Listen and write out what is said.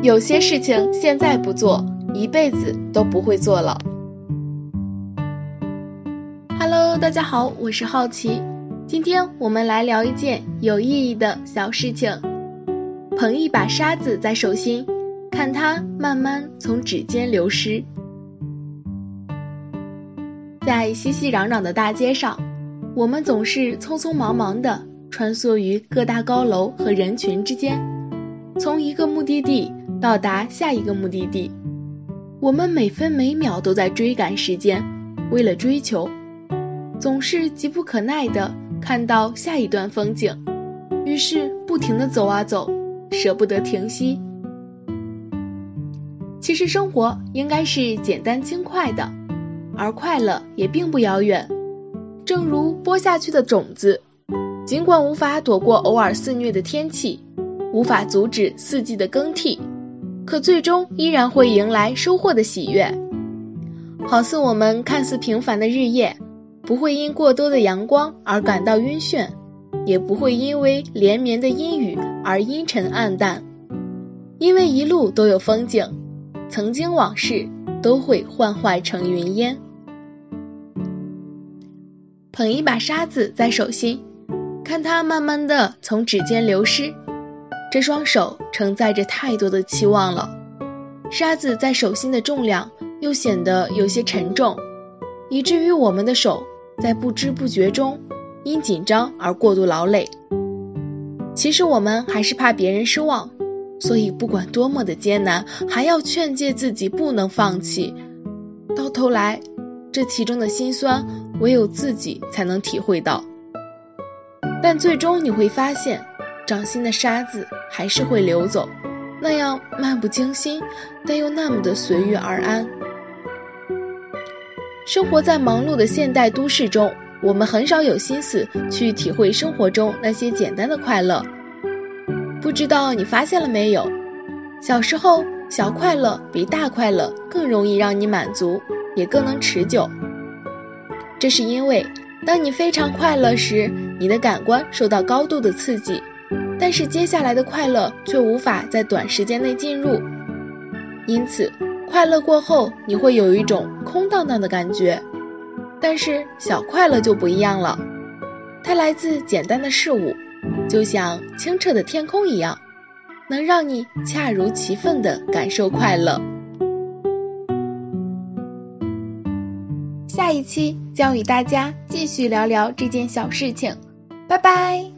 有些事情现在不做，一辈子都不会做了。Hello，大家好，我是好奇，今天我们来聊一件有意义的小事情。捧一把沙子在手心，看它慢慢从指尖流失。在熙熙攘攘的大街上，我们总是匆匆忙忙的穿梭于各大高楼和人群之间，从一个目的地到达下一个目的地。我们每分每秒都在追赶时间，为了追求，总是急不可耐的看到下一段风景，于是不停的走啊走。舍不得停息。其实生活应该是简单轻快的，而快乐也并不遥远。正如播下去的种子，尽管无法躲过偶尔肆虐的天气，无法阻止四季的更替，可最终依然会迎来收获的喜悦。好似我们看似平凡的日夜，不会因过多的阳光而感到晕眩。也不会因为连绵的阴雨而阴沉暗淡，因为一路都有风景，曾经往事都会幻化成云烟。捧一把沙子在手心，看它慢慢的从指尖流失，这双手承载着太多的期望了，沙子在手心的重量又显得有些沉重，以至于我们的手在不知不觉中。因紧张而过度劳累，其实我们还是怕别人失望，所以不管多么的艰难，还要劝诫自己不能放弃。到头来，这其中的辛酸，唯有自己才能体会到。但最终你会发现，掌心的沙子还是会流走，那样漫不经心，但又那么的随遇而安。生活在忙碌的现代都市中。我们很少有心思去体会生活中那些简单的快乐。不知道你发现了没有？小时候，小快乐比大快乐更容易让你满足，也更能持久。这是因为，当你非常快乐时，你的感官受到高度的刺激，但是接下来的快乐却无法在短时间内进入。因此，快乐过后，你会有一种空荡荡的感觉。但是小快乐就不一样了，它来自简单的事物，就像清澈的天空一样，能让你恰如其分的感受快乐。下一期将与大家继续聊聊这件小事情，拜拜。